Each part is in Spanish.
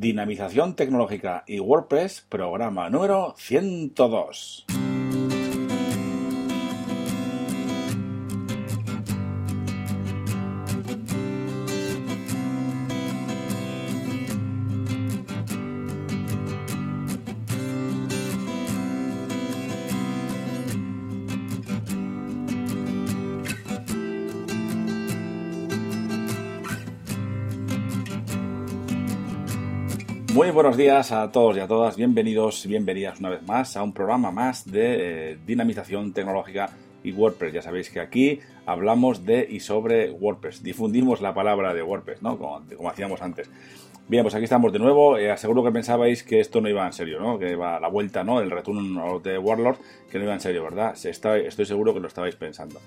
Dinamización Tecnológica y WordPress, programa número 102. Muy buenos días a todos y a todas, bienvenidos y bienvenidas una vez más a un programa más de eh, dinamización tecnológica y WordPress. Ya sabéis que aquí hablamos de y sobre WordPress, difundimos la palabra de WordPress, ¿no? Como, hacíamos antes. Bien, pues aquí estamos de nuevo. Eh, aseguro que pensabais que esto no iba en serio, ¿no? Que iba a la vuelta, ¿no? El retorno de Warlord, que no iba en serio, ¿verdad? estoy seguro que lo estabais pensando.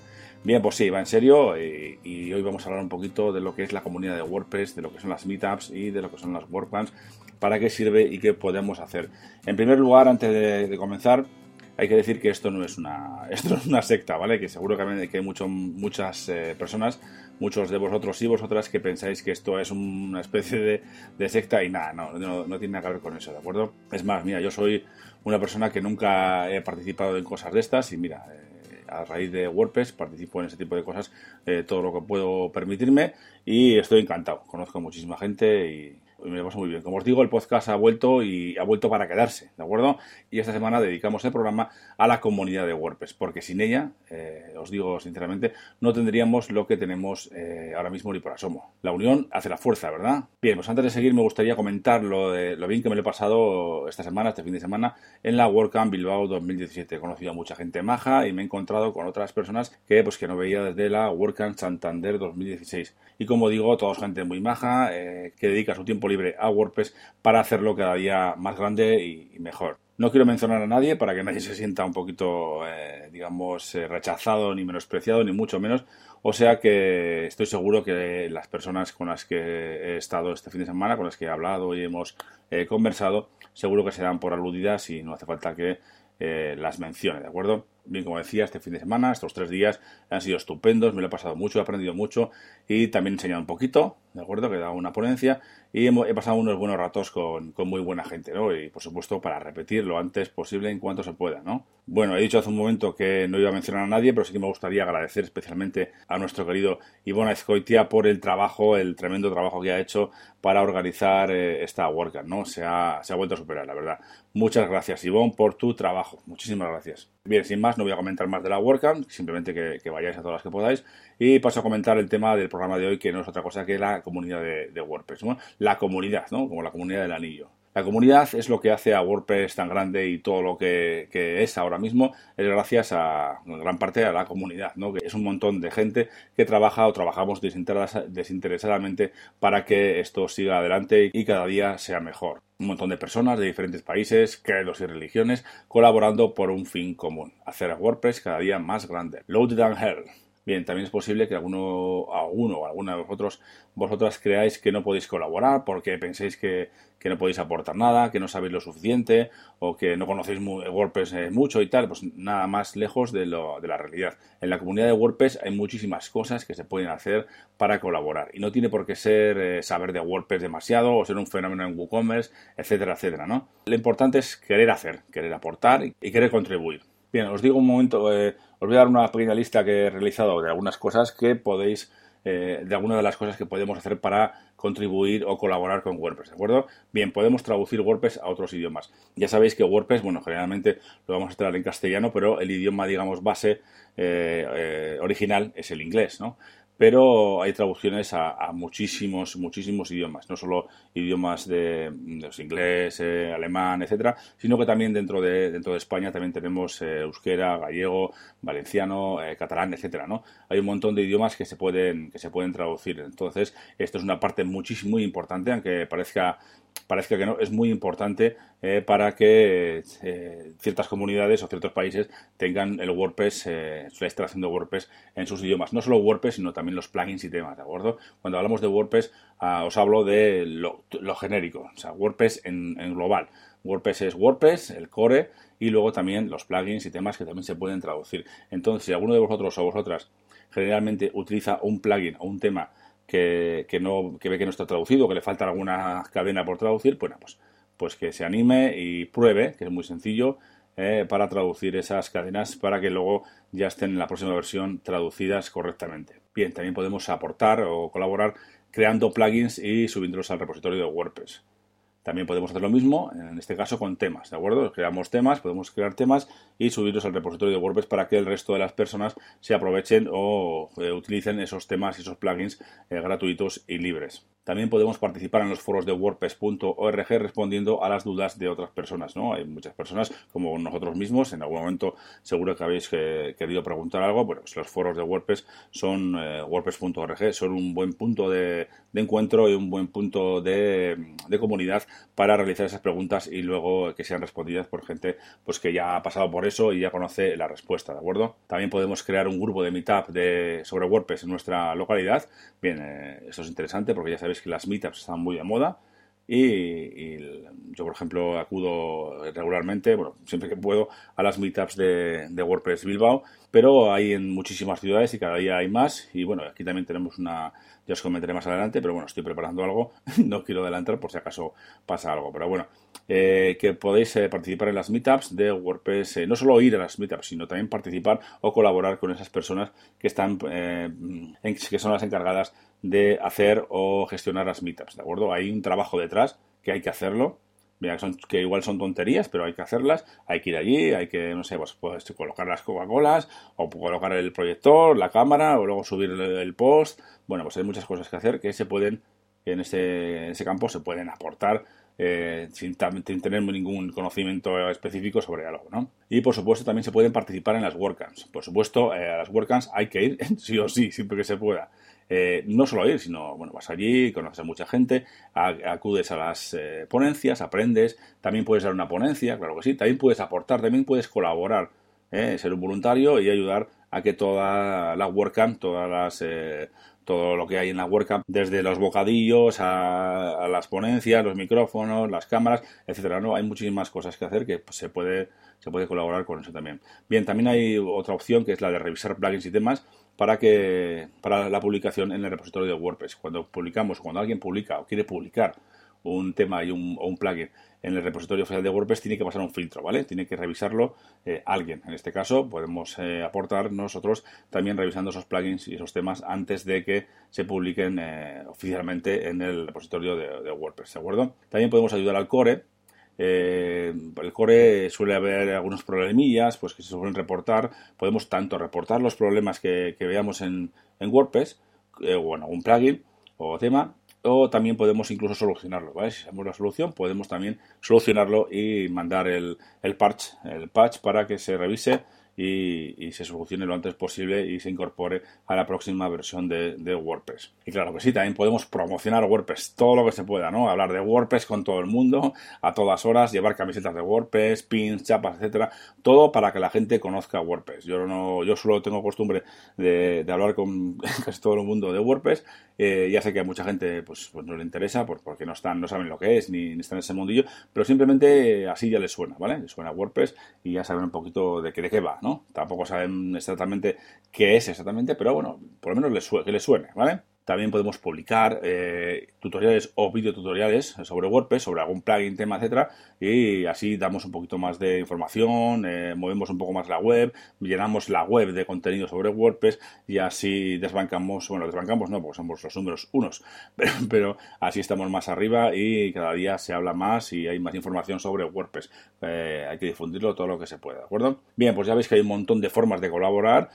Bien, pues sí, va en serio y, y, hoy vamos a hablar un poquito de lo que es la comunidad de WordPress, de lo que son las meetups y de lo que son las WordPlans para qué sirve y qué podemos hacer. En primer lugar, antes de, comenzar, hay que decir que esto no es una, esto es una secta, ¿vale? Que seguro que hay, mucho, muchas eh, personas, muchos de vosotros y vosotras que pensáis que esto es una especie de, secta y nada, no, no, tiene nada que ver con eso, ¿de acuerdo? Es más, mira, yo soy una persona que nunca he participado en cosas de estas y mira, eh, a raíz de WordPress participo en ese tipo de cosas eh, todo lo que puedo permitirme y estoy encantado. Conozco muchísima gente y, me lo paso muy bien. Como os digo, el podcast ha vuelto y ha vuelto para quedarse, ¿de acuerdo? Y esta semana dedicamos el programa a la comunidad de WordPress, porque sin ella, eh, os digo sinceramente, no tendríamos lo que tenemos eh, ahora mismo ni por asomo. La unión hace la fuerza, ¿verdad? Bien, pues antes de seguir me gustaría comentar lo, de, lo bien que me lo he pasado esta semana, este fin de semana, en la WordCamp Bilbao 2017. He conocido a mucha gente maja y me he encontrado con otras personas que, pues, que no veía desde la WordCamp Santander 2016. Y como digo, todos gente muy maja, eh, que dedica su tiempo libre a WordPress para hacerlo cada día más grande y, mejor. No quiero mencionar a nadie para que nadie se sienta un poquito, eh, digamos, eh, rechazado ni menospreciado, ni mucho menos. O sea que estoy seguro que las personas con las que he estado este fin de semana, con las que he hablado y hemos conversado, seguro que serán por aludidas y no hace falta que las mencione, ¿de acuerdo? Bien, como decía, este fin de semana, estos tres días han sido estupendos, me lo he pasado mucho, he aprendido mucho y también he enseñado un poquito, ¿de acuerdo? Que he dado una ponencia y he pasado unos buenos ratos con, con, muy buena gente, ¿no? Y por supuesto para repetir lo antes posible en cuanto se pueda, ¿no? Bueno, he dicho hace un momento que no iba a mencionar a nadie, pero sí que me gustaría agradecer especialmente a nuestro querido Ivona Ezcoitia por el trabajo, el tremendo trabajo que ha hecho para organizar eh, esta WordCamp, ¿no? Se ha, se ha vuelto a superar, la verdad. Muchas gracias, Ivonne, por tu trabajo. Muchísimas gracias. Bien, sin más, no voy a comentar más de la WordCamp, simplemente que, vayáis a todas las que podáis. Y paso a comentar el tema del programa de hoy, que no es otra cosa que la comunidad de, WordPress. la comunidad, ¿no? Como la comunidad del anillo. La comunidad es lo que hace a WordPress tan grande y todo lo que, es ahora mismo es gracias a en gran parte a la comunidad, ¿no? que es un montón de gente que trabaja o trabajamos desinteresadamente para que esto siga adelante y cada día sea mejor un montón de personas de diferentes países, credos y religiones, colaborando por un fin común, hacer a WordPress cada día más grande. Loaded and Hell. Bien, también es posible que alguno, alguno o alguna de vosotros, vosotras creáis que no podéis colaborar porque penséis que, no podéis aportar nada, que no sabéis lo suficiente o que no conocéis WordPress eh, mucho y tal, pues nada más lejos de, lo, de la realidad. En la comunidad de WordPress hay muchísimas cosas que se pueden hacer para colaborar y no tiene por qué ser eh, saber de WordPress demasiado o ser un fenómeno en WooCommerce, etcétera, etcétera, ¿no? Lo importante es querer hacer, querer aportar y querer contribuir. Bien, os digo un momento, eh, os voy a dar una pequeña lista que he realizado de algunas cosas que podéis, eh, de algunas de las cosas que podemos hacer para contribuir o colaborar con WordPress, ¿de acuerdo? Bien, podemos traducir WordPress a otros idiomas. Ya sabéis que WordPress, bueno, generalmente lo vamos a traer en castellano, pero el idioma, digamos, base eh, original es el inglés, ¿no? Pero hay traducciones a, muchísimos, muchísimos idiomas, no solo idiomas de, inglés, eh, alemán, etcétera, sino que también dentro de, dentro de España también tenemos eh, euskera, gallego, valenciano, eh, catalán, etcétera, ¿no? Hay un montón de idiomas que se pueden, que se pueden traducir. Entonces, esto es una parte muchísimo muy importante, aunque parezca parezca que no, es muy importante eh, para que eh, ciertas comunidades o ciertos países tengan el WordPress, eh, la instalación de WordPress en sus idiomas. No solo WordPress, sino también los plugins y temas, ¿de acuerdo? Cuando hablamos de WordPress, ah, os hablo de lo, genérico, o sea, WordPress en, global. WordPress es WordPress, el core, y luego también los plugins y temas que también se pueden traducir. Entonces, si alguno de vosotros o vosotras generalmente utiliza un plugin o un tema que, no, que ve que no está traducido, que le falta alguna cadena por traducir, bueno, pues, pues que se anime y pruebe, que es muy sencillo, eh, para traducir esas cadenas para que luego ya estén en la próxima versión traducidas correctamente. Bien, también podemos aportar o colaborar creando plugins y subiéndolos al repositorio de WordPress. También podemos hacer lo mismo, en este caso con temas, ¿de acuerdo? Creamos temas, podemos crear temas y subirlos al repositorio de WordPress para que el resto de las personas se aprovechen o eh, utilicen esos temas y esos plugins eh, gratuitos y libres. También podemos participar en los foros de WordPress.org respondiendo a las dudas de otras personas, ¿no? Hay muchas personas, como nosotros mismos, en algún momento seguro que habéis eh, querido preguntar algo. Bueno, pues los foros de WordPress son WordPress.org, son un buen punto de, encuentro y un buen punto de, de comunidad para realizar esas preguntas y luego que sean respondidas por gente pues que ya ha pasado por eso y ya conoce la respuesta, ¿de acuerdo? También podemos crear un grupo de meetup de, sobre WordPress en nuestra localidad. Bien, eh, eso es interesante porque ya sabéis que las meetups están muy de moda. Y, yo, por ejemplo, acudo regularmente, bueno, siempre que puedo, a las meetups de, de, WordPress Bilbao, pero hay en muchísimas ciudades y cada día hay más. Y bueno, aquí también tenemos una, ya os comentaré más adelante, pero bueno, estoy preparando algo, no quiero adelantar por si acaso pasa algo, pero bueno, eh, que podéis eh, participar en las meetups de WordPress, eh, no solo ir a las meetups, sino también participar o colaborar con esas personas que están, que son las encargadas de hacer o gestionar las meetups, ¿de acuerdo? Hay un trabajo detrás que hay que hacerlo, Mira, que, son, que igual son tonterías, pero hay que hacerlas, hay que ir allí, hay que, no sé, pues, pues colocar las Coca-Colas, o colocar el proyector, la cámara, o luego subir el, post. Bueno, pues hay muchas cosas que hacer que se pueden, en ese, en ese campo se pueden aportar eh, sin, tener ningún conocimiento específico sobre algo, ¿no? Y por supuesto también se pueden participar en las WordCamps. Por supuesto, eh, a las WordCamps hay que ir, sí o sí, siempre que se pueda. Eh, no solo ir, sino, bueno, vas allí, conoces a mucha gente, acudes a las eh, ponencias, aprendes, también puedes dar una ponencia, claro que sí, también puedes aportar, también puedes colaborar, eh, ser un voluntario y ayudar a que toda la WordCamp, todas las todo lo que hay en la WordCamp, desde los bocadillos a, las ponencias, los micrófonos, las cámaras, etcétera. ¿no? Hay muchísimas cosas que hacer que pues, se puede, se puede colaborar con eso también. Bien, también hay otra opción que es la de revisar plugins y temas para que para la publicación en el repositorio de WordPress. Cuando publicamos, cuando alguien publica o quiere publicar un tema y un, o un plugin en el repositorio oficial de WordPress tiene que pasar un filtro, ¿vale? Tiene que revisarlo eh, alguien. En este caso podemos eh, aportar nosotros también revisando esos plugins y esos temas antes de que se publiquen eh, oficialmente en el repositorio de, WordPress, ¿de acuerdo? También podemos ayudar al core el core suele haber algunos problemillas pues que se suelen reportar. Podemos tanto reportar los problemas que, veamos en, WordPress eh, o en algún plugin o tema o también podemos incluso solucionarlo. Si sabemos la solución, podemos también solucionarlo y mandar el, el, patch, el patch para que se revise y, se solucione lo antes posible y se incorpore a la próxima versión de, WordPress. Y claro que sí, también podemos promocionar WordPress todo lo que se pueda, ¿no? Hablar de WordPress con todo el mundo a todas horas, llevar camisetas de WordPress, pins, chapas, etcétera, todo para que la gente conozca WordPress. Yo no, yo solo tengo costumbre de, hablar con casi todo el mundo de WordPress. Eh, ya sé que a mucha gente pues, pues no le interesa porque no están, no saben lo que es ni, están en ese mundillo, pero simplemente así ya les suena, ¿vale? Les suena WordPress y ya saben un poquito de qué, de qué va, ¿no? Tampoco saben exactamente qué es exactamente, pero bueno, por lo menos les que les suene, ¿vale? También podemos publicar eh, tutoriales o videotutoriales sobre WordPress, sobre algún plugin, tema, etcétera, y así damos un poquito más de información, eh, movemos un poco más la web, llenamos la web de contenido sobre WordPress y así desbancamos, bueno, desbancamos no, porque somos los números unos, pero, así estamos más arriba y cada día se habla más y hay más información sobre WordPress. Eh, hay que difundirlo todo lo que se pueda, ¿de acuerdo? Bien, pues ya veis que hay un montón de formas de colaborar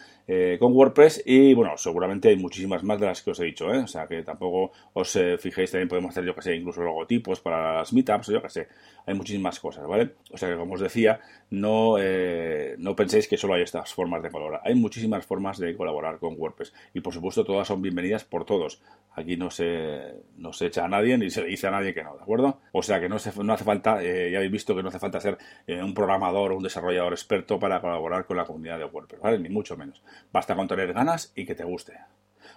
con WordPress y bueno, seguramente hay muchísimas más de las que os he dicho ¿eh? O sea, que tampoco os eh, fijéis, también podemos hacer, yo que sé, incluso logotipos para las meetups, yo que sé, hay muchísimas cosas, ¿vale? O sea, que como os decía, no, eh, no penséis que solo hay estas formas de colaborar. Hay muchísimas formas de colaborar con WordPress y, por supuesto, todas son bienvenidas por todos. Aquí no se, no se echa a nadie ni se le dice a nadie que no, ¿de acuerdo? O sea, que no, no hace falta, ya habéis visto que no hace falta ser un programador o un desarrollador experto para colaborar con la comunidad de WordPress, ¿vale? Ni mucho menos. Basta con tener ganas y que te guste.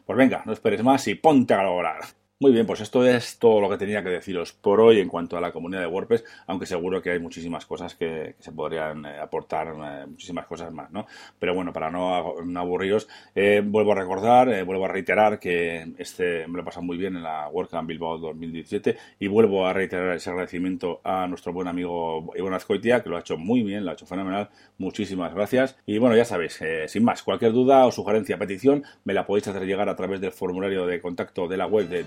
Pues venga, no esperes más y ponte a colaborar. Muy bien, pues esto es todo lo que tenía que deciros por hoy en cuanto a la comunidad de WordPress, aunque seguro que hay muchísimas cosas que, se podrían eh, aportar, eh, muchísimas cosas más, ¿no? Pero bueno, para no, aburriros, eh, vuelvo a recordar, vuelvo a reiterar que este me lo he pasado muy bien en la WordCamp Bilbao 2017 y vuelvo a reiterar ese agradecimiento a nuestro buen amigo Iván Azcoitia, que lo ha hecho muy bien, lo ha hecho fenomenal. Muchísimas gracias. Y bueno, ya sabéis, sin más, cualquier duda o sugerencia, petición, me la podéis hacer llegar a través del formulario de contacto de la web de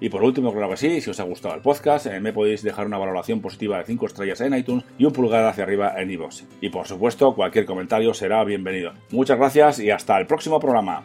Y por último, claro que sí, si os ha gustado el podcast, eh, me podéis dejar una valoración positiva de 5 estrellas en iTunes y un pulgar hacia arriba en iVoox. Y por supuesto, cualquier comentario será bienvenido. Muchas gracias y hasta el próximo programa.